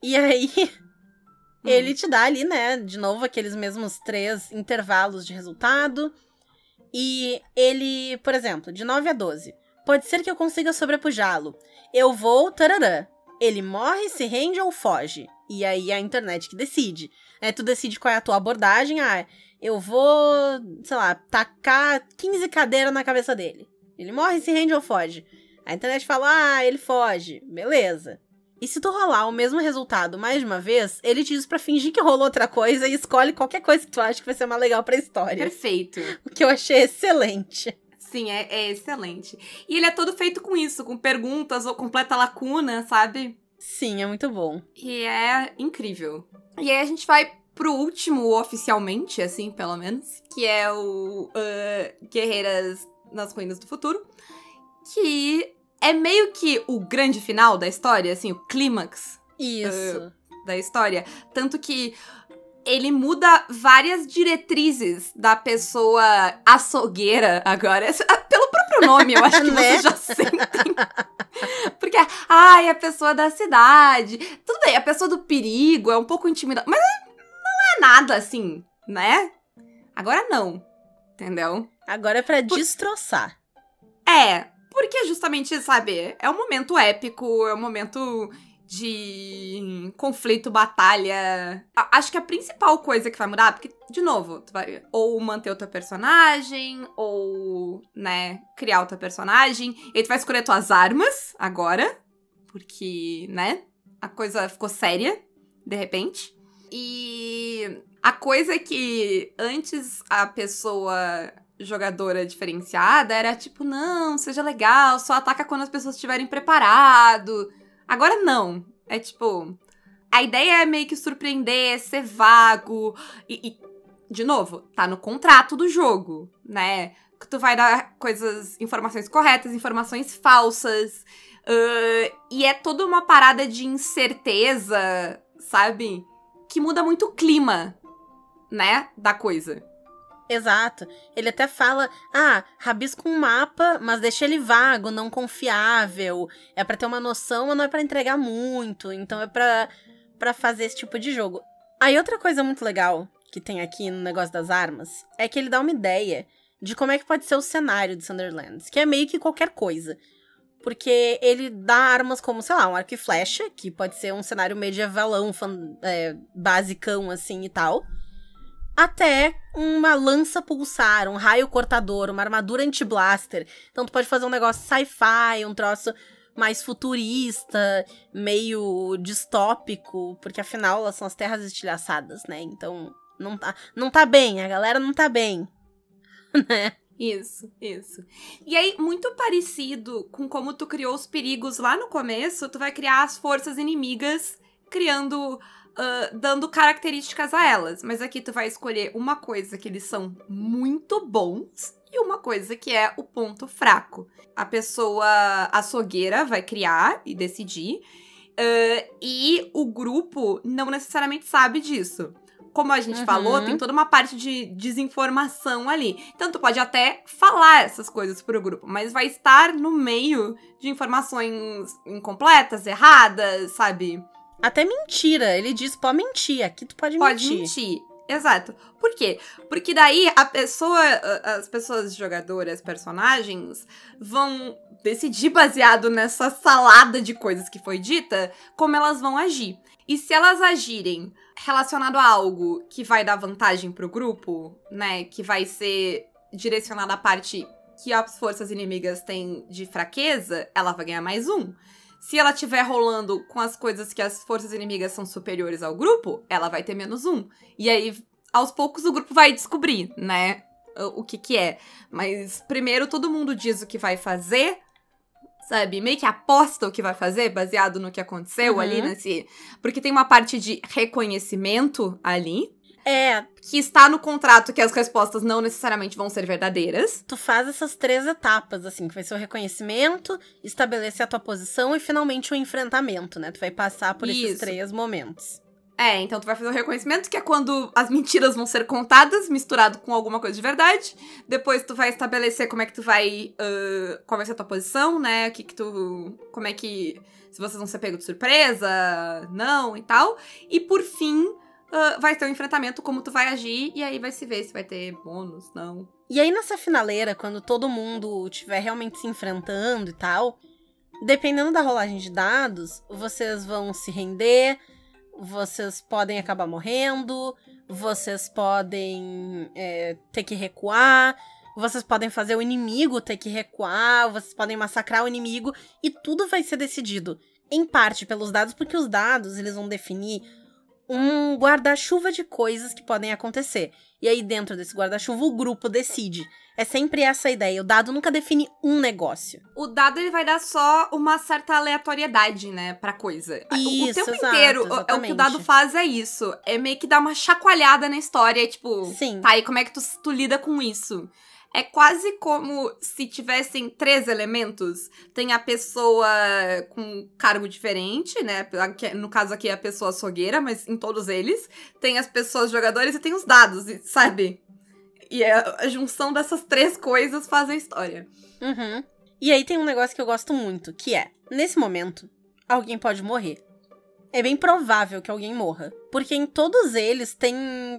Speaker 3: E aí, ele te dá ali, né, de novo, aqueles mesmos três intervalos de resultado. E ele, por exemplo, de 9 a 12. Pode ser que eu consiga sobrepujá-lo. Eu vou, tararã. Ele morre, se rende ou foge. E aí é a internet que decide. É, tu decide qual é a tua abordagem. Ah, eu vou, sei lá, tacar 15 cadeiras na cabeça dele. Ele morre, se rende ou foge. A internet fala, ah, ele foge. Beleza. E se tu rolar o mesmo resultado mais de uma vez, ele te diz pra fingir que rolou outra coisa e escolhe qualquer coisa que tu acha que vai ser mais legal pra história.
Speaker 2: Perfeito.
Speaker 3: O que eu achei excelente.
Speaker 2: Sim, é, é excelente. E ele é todo feito com isso, com perguntas ou completa lacuna, sabe?
Speaker 3: Sim, é muito bom.
Speaker 2: E é incrível. E aí a gente vai pro último, oficialmente, assim, pelo menos, que é o ah, Guerreiras nas Ruínas do Futuro, que é meio que o grande final da história, assim, o clímax
Speaker 3: Isso.
Speaker 2: da história. Tanto que ele muda várias diretrizes da pessoa açougueira agora. Próprio nome, eu acho que
Speaker 3: Né?
Speaker 2: vocês já sentem. Porque, ai, a pessoa da cidade. Tudo bem, a pessoa do perigo é um pouco intimidada. Mas não é nada assim, né? Agora não. Entendeu?
Speaker 3: Agora é pra destroçar.
Speaker 2: É, porque justamente, sabe, é um momento épico, é um momento de conflito, batalha. Acho que a principal coisa que vai mudar, porque, de novo, tu vai ou manter teu personagem, ou, né, criar teu personagem. E tu vai escolher tuas armas agora, porque, né, a coisa ficou séria, de repente. E a coisa que antes a pessoa jogadora diferenciada era tipo, não, seja legal, só ataca quando as pessoas estiverem preparado. Agora não. É tipo, a ideia é meio que surpreender, ser vago e, e, de novo, tá no contrato do jogo, né? Que tu vai dar coisas, informações corretas, informações falsas. ãh, e é toda uma parada de incerteza, sabe? Que muda muito o clima, né? Da coisa.
Speaker 3: Exato. Ele até fala: ah, rabisca um mapa, mas deixa ele vago, não confiável. É pra ter uma noção, mas não é pra entregar muito. Então é pra, pra fazer esse tipo de jogo. Aí outra coisa muito legal que tem aqui no negócio das armas é que ele dá uma ideia de como é que pode ser o cenário de Sunderlands, que é meio que qualquer coisa. Porque ele dá armas como, sei lá, um arco e flecha, que pode ser um cenário medievalão, fan- é, basicão assim e tal até uma lança pulsar, um raio cortador, uma armadura anti-blaster. Então tu pode fazer um negócio sci-fi, um troço mais futurista, meio distópico, porque afinal elas são as terras estilhaçadas, né? Então Não tá, não tá bem, a galera não tá bem. né?
Speaker 2: Isso, isso. E aí, muito parecido com como tu criou os perigos lá no começo, tu vai criar as forças inimigas, criando, uh, dando características a elas. Mas aqui tu vai escolher uma coisa que eles são muito bons e uma coisa que é o ponto fraco. A pessoa açougueira vai criar e decidir, uh, e o grupo não necessariamente sabe disso como a gente uhum. falou, tem toda uma parte de desinformação ali. Então, tu pode até falar essas coisas pro grupo, mas vai estar no meio de informações incompletas, erradas, sabe?
Speaker 3: Até mentira. Ele diz, pode mentir. Aqui tu pode,
Speaker 2: pode
Speaker 3: mentir.
Speaker 2: Pode mentir. Exato. Por quê? Porque daí a pessoa, as pessoas jogadoras, personagens, vão decidir baseado nessa salada de coisas que foi dita, como elas vão agir. E se elas agirem relacionado a algo que vai dar vantagem pro grupo, né, que vai ser direcionado à parte que as forças inimigas têm de fraqueza, ela vai ganhar mais um. Se ela estiver rolando com as coisas que as forças inimigas são superiores ao grupo, ela vai ter menos um. E aí, aos poucos, o grupo vai descobrir, né? O que que é. Mas primeiro todo mundo diz o que vai fazer sabe? Meio que aposta o que vai fazer, baseado no que aconteceu uhum. ali nesse. Porque tem uma parte de reconhecimento ali.
Speaker 3: É.
Speaker 2: Que está no contrato que as respostas não necessariamente vão ser verdadeiras.
Speaker 3: Tu faz essas três etapas, assim, que vai ser o reconhecimento, estabelecer a tua posição e finalmente o enfrentamento, né? Tu vai passar por Isso. esses três momentos.
Speaker 2: É, então tu vai fazer o reconhecimento, que é quando as mentiras vão ser contadas, misturado com alguma coisa de verdade. Depois tu vai estabelecer como é que tu vai. Uh, qual vai ser a tua posição, né? O que, que tu. Como é que. Se vocês vão ser pego de surpresa, não e tal. E por fim, uh, vai ter um enfrentamento, como tu vai agir, e aí vai se ver se vai ter bônus, não.
Speaker 3: E aí nessa finaleira, quando todo mundo estiver realmente se enfrentando e tal, dependendo da rolagem de dados, vocês vão se render vocês podem acabar morrendo, vocês podem é, ter que recuar, vocês podem fazer o inimigo ter que recuar, vocês podem massacrar o inimigo, e tudo vai ser decidido, em parte pelos dados, porque os dados eles vão definir um guarda-chuva de coisas que podem acontecer. E aí, dentro desse guarda-chuva, o grupo decide. É sempre essa a ideia. O dado nunca define um negócio.
Speaker 2: O dado ele vai dar só uma certa aleatoriedade, né, pra coisa.
Speaker 3: Isso,
Speaker 2: o tempo
Speaker 3: exato,
Speaker 2: inteiro, é o que o dado faz é isso. É meio que dar uma chacoalhada na história. É tipo,
Speaker 3: Sim.
Speaker 2: tá, e como é que tu, tu lida com isso? É quase como se tivessem três elementos. Tem a pessoa com cargo diferente, né? No caso aqui é a pessoa açougueira, mas em todos eles. Tem as pessoas jogadores e tem os dados, sabe? E é a junção dessas três coisas faz a história.
Speaker 3: Uhum. E aí tem um negócio que eu gosto muito, que é, nesse momento, alguém pode morrer. É bem provável que alguém morra. Porque em todos eles tem,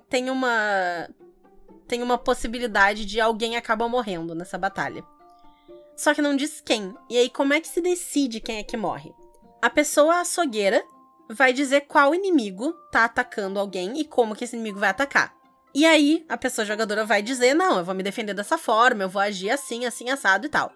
Speaker 3: tem uma tem uma possibilidade de alguém acaba morrendo nessa batalha. Só que não diz quem. E aí, como é que se decide quem é que morre? A pessoa açougueira vai dizer qual inimigo tá atacando alguém e como que esse inimigo vai atacar. E aí, a pessoa jogadora vai dizer: não, eu vou me defender dessa forma, eu vou agir assim, assim, assado e tal.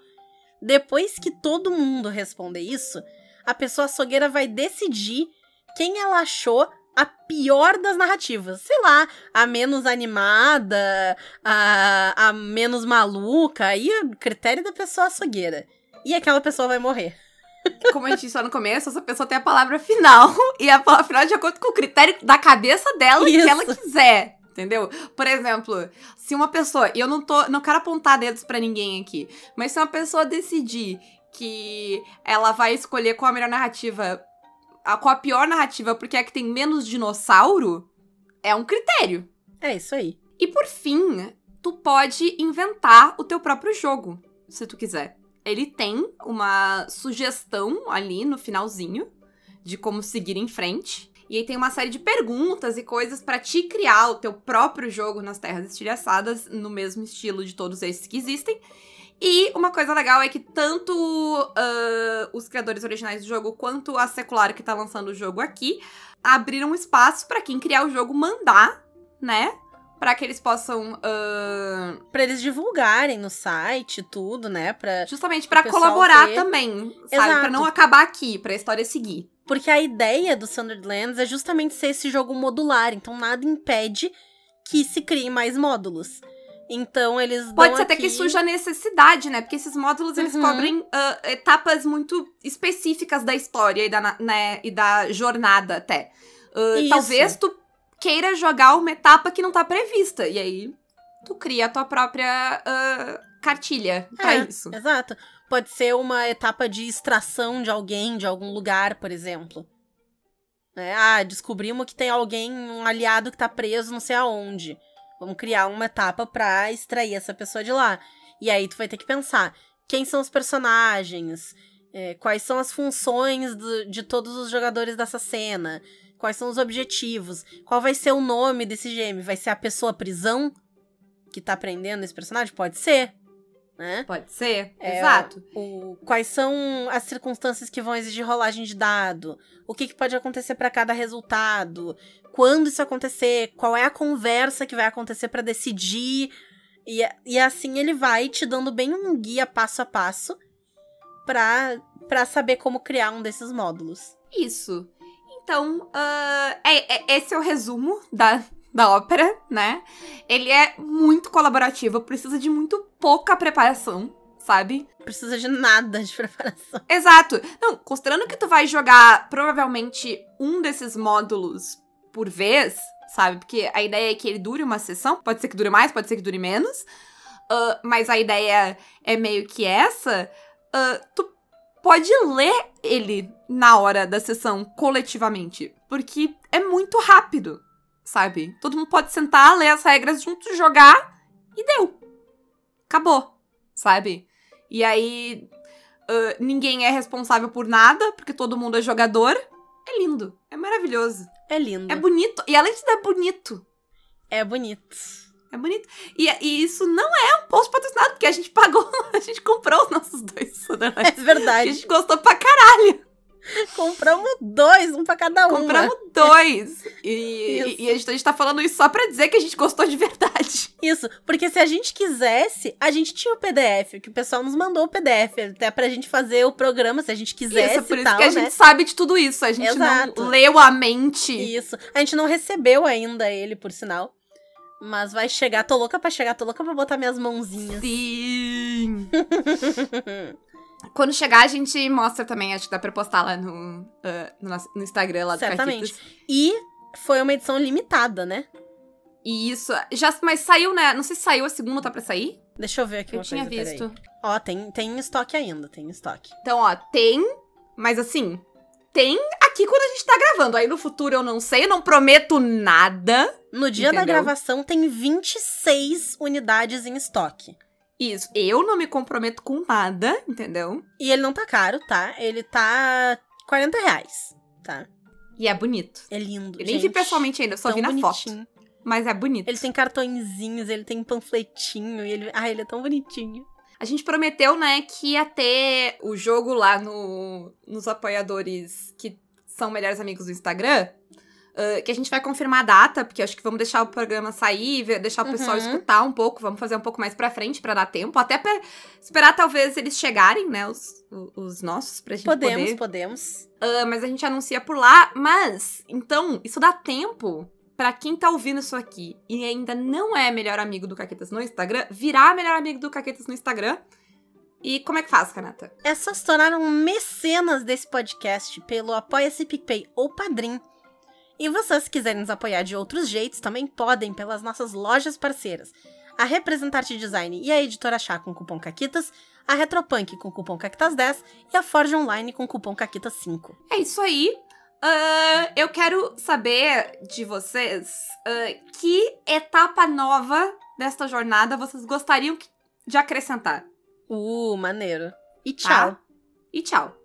Speaker 3: Depois que todo mundo responder isso, a pessoa açougueira vai decidir quem ela achou a pior das narrativas. Sei lá, a menos animada, a, a menos maluca. Aí é o critério da pessoa açougueira. E aquela pessoa vai morrer.
Speaker 2: Como a gente disse lá no começo, essa pessoa tem a palavra final. E a palavra final de acordo com o critério da cabeça dela Isso. que ela quiser. Entendeu? Por exemplo, se uma pessoa. E eu não tô. Não quero apontar dedos para ninguém aqui. Mas se uma pessoa decidir que ela vai escolher qual a melhor narrativa a, com a pior narrativa porque é a que tem menos dinossauro, é um critério.
Speaker 3: É isso aí.
Speaker 2: E por fim, tu pode inventar o teu próprio jogo, se tu quiser. Ele tem uma sugestão ali no finalzinho de como seguir em frente. E aí tem uma série de perguntas e coisas para te criar o teu próprio jogo nas Terras Estilhaçadas, no mesmo estilo de todos esses que existem. E uma coisa legal é que tanto uh, os criadores originais do jogo quanto a Secular que tá lançando o jogo aqui abriram espaço para quem criar o jogo mandar, né? para que eles possam. Uh...
Speaker 3: para eles divulgarem no site, tudo, né? Pra,
Speaker 2: Justamente para colaborar ter... também, sabe? Pra não acabar aqui, pra história seguir.
Speaker 3: Porque a ideia do Sunderlands é justamente ser esse jogo modular, então nada impede que se criem mais módulos. Então eles dão
Speaker 2: Pode ser até
Speaker 3: aqui...
Speaker 2: que surja necessidade, né? Porque esses módulos, eles
Speaker 3: Uhum.
Speaker 2: cobrem ah, etapas muito específicas da história e da, né, e da jornada até.
Speaker 3: Isso.
Speaker 2: talvez tu queira jogar uma etapa que não tá prevista. E aí, tu cria a tua própria ah, cartilha pra
Speaker 3: É,
Speaker 2: isso.
Speaker 3: Exato. Pode ser uma etapa de extração de alguém de algum lugar, por exemplo. Né? Ah, descobrimos que tem alguém, um aliado que tá preso não sei aonde. Vamos criar uma etapa pra extrair essa pessoa de lá. E aí tu vai ter que pensar quem são os personagens, é, quais são as funções do- de todos os jogadores dessa cena, quais são os objetivos, qual vai ser o nome desse GM? Vai ser a pessoa prisão que tá prendendo esse personagem? Pode ser, né?
Speaker 2: Pode ser,
Speaker 3: É,
Speaker 2: exato.
Speaker 3: o- quais são as circunstâncias que vão exigir rolagem de dado, o que, que pode acontecer para cada resultado, quando isso acontecer, qual é a conversa que vai acontecer para decidir. E, e assim ele vai te dando bem um guia passo a passo pra saber como criar um desses módulos.
Speaker 2: Isso. Então, ah, é- é- esse é o resumo da, da ópera, né? Ele é muito colaborativo, precisa de muito pouca preparação, sabe?
Speaker 3: Precisa de nada de preparação.
Speaker 2: Exato. Não, considerando que tu vai jogar provavelmente um desses módulos por vez, sabe? Porque a ideia é que ele dure uma sessão. Pode ser que dure mais, pode ser que dure menos. ah, mas a ideia é meio que essa. ah, tu pode ler ele na hora da sessão coletivamente. Porque é muito rápido, sabe? Todo mundo pode sentar, ler as regras junto, jogar e deu. Acabou, sabe? E aí ah, ninguém é responsável por nada, porque todo mundo é jogador. É lindo, é maravilhoso,
Speaker 3: É lindo.
Speaker 2: é bonito. E além de ser bonito,
Speaker 3: É bonito.
Speaker 2: é bonito. E, e isso não é um post patrocinado, porque a gente pagou, a gente comprou os nossos dois.
Speaker 3: É
Speaker 2: A
Speaker 3: verdade.
Speaker 2: gente gostou pra caralho.
Speaker 3: Compramos dois, um pra cada um.
Speaker 2: Compramos dois. E, e- e a, gente, a gente tá falando isso só pra dizer que a gente gostou de verdade.
Speaker 3: Isso, porque se a gente quisesse, a gente tinha o PDF, que o pessoal nos mandou o PDF, até pra gente fazer o programa, se a gente quisesse
Speaker 2: isso, por isso
Speaker 3: tal,
Speaker 2: que a
Speaker 3: né?
Speaker 2: gente sabe de tudo isso. A gente
Speaker 3: Exato.
Speaker 2: não leu a mente.
Speaker 3: Isso. A gente não recebeu ainda ele, por sinal. Mas vai chegar, tô louca pra chegar, tô louca pra botar minhas mãozinhas.
Speaker 2: Sim. Quando chegar, a gente mostra também. Acho que dá pra postar lá no, ah, no, no Instagram lá do
Speaker 3: Certamente. E foi uma edição limitada, né?
Speaker 2: E isso. Já, mas saiu, né? Não sei se saiu a segunda, tá pra sair?
Speaker 3: Deixa eu ver aqui
Speaker 2: Eu tinha
Speaker 3: coisa,
Speaker 2: visto.
Speaker 3: peraí. Ó, tem, tem em estoque ainda, tem em estoque.
Speaker 2: Então, ó, tem. Mas assim, tem aqui quando a gente tá gravando. Aí no futuro eu não sei, eu não prometo nada.
Speaker 3: No dia da
Speaker 2: Entendeu?
Speaker 3: gravação tem 26 unidades em estoque.
Speaker 2: Isso. Eu não me comprometo com nada, entendeu?
Speaker 3: E ele não tá caro, tá? Ele tá 40 reais, tá?
Speaker 2: E é bonito.
Speaker 3: É lindo,
Speaker 2: Eu nem vi pessoalmente ainda, eu só
Speaker 3: Tão
Speaker 2: vi na
Speaker 3: bonitinho.
Speaker 2: foto. Mas é bonito.
Speaker 3: Ele tem cartõezinhos, ele tem panfletinho, ele. Ah, ele é tão bonitinho.
Speaker 2: A gente prometeu, né, que ia ter o jogo lá no, nos apoiadores que são melhores amigos do Instagram. Ah, que a gente vai confirmar a data, porque acho que vamos deixar o programa sair, deixar o pessoal
Speaker 3: Uhum.
Speaker 2: escutar um pouco, vamos fazer um pouco mais pra frente pra dar tempo, até pra esperar talvez eles chegarem, né, os, os nossos, pra gente
Speaker 3: Podemos,
Speaker 2: poder.
Speaker 3: podemos.
Speaker 2: Ah, mas a gente anuncia por lá. Mas, então, isso dá tempo pra quem tá ouvindo isso aqui e ainda não é melhor amigo do Caquetas no Instagram, virar melhor amigo do Caquetas no Instagram. E como é que faz, Kanata?
Speaker 3: É só se tornar um mecenas desse podcast pelo Apoia-se PicPay ou Padrim. E vocês, se quiserem nos apoiar de outros jeitos, também podem pelas nossas lojas parceiras. A Representarte Design e a Editora Chá com cupom CAQUITAS, a Retropunk com cupom CAQUITAS10 e a Forge Online com cupom CAQUITAS5.
Speaker 2: É isso aí. Ah, eu quero saber de vocês ah, que etapa nova desta jornada vocês gostariam de acrescentar.
Speaker 3: Uh, maneiro. E
Speaker 2: Tá?
Speaker 3: tchau.
Speaker 2: E tchau.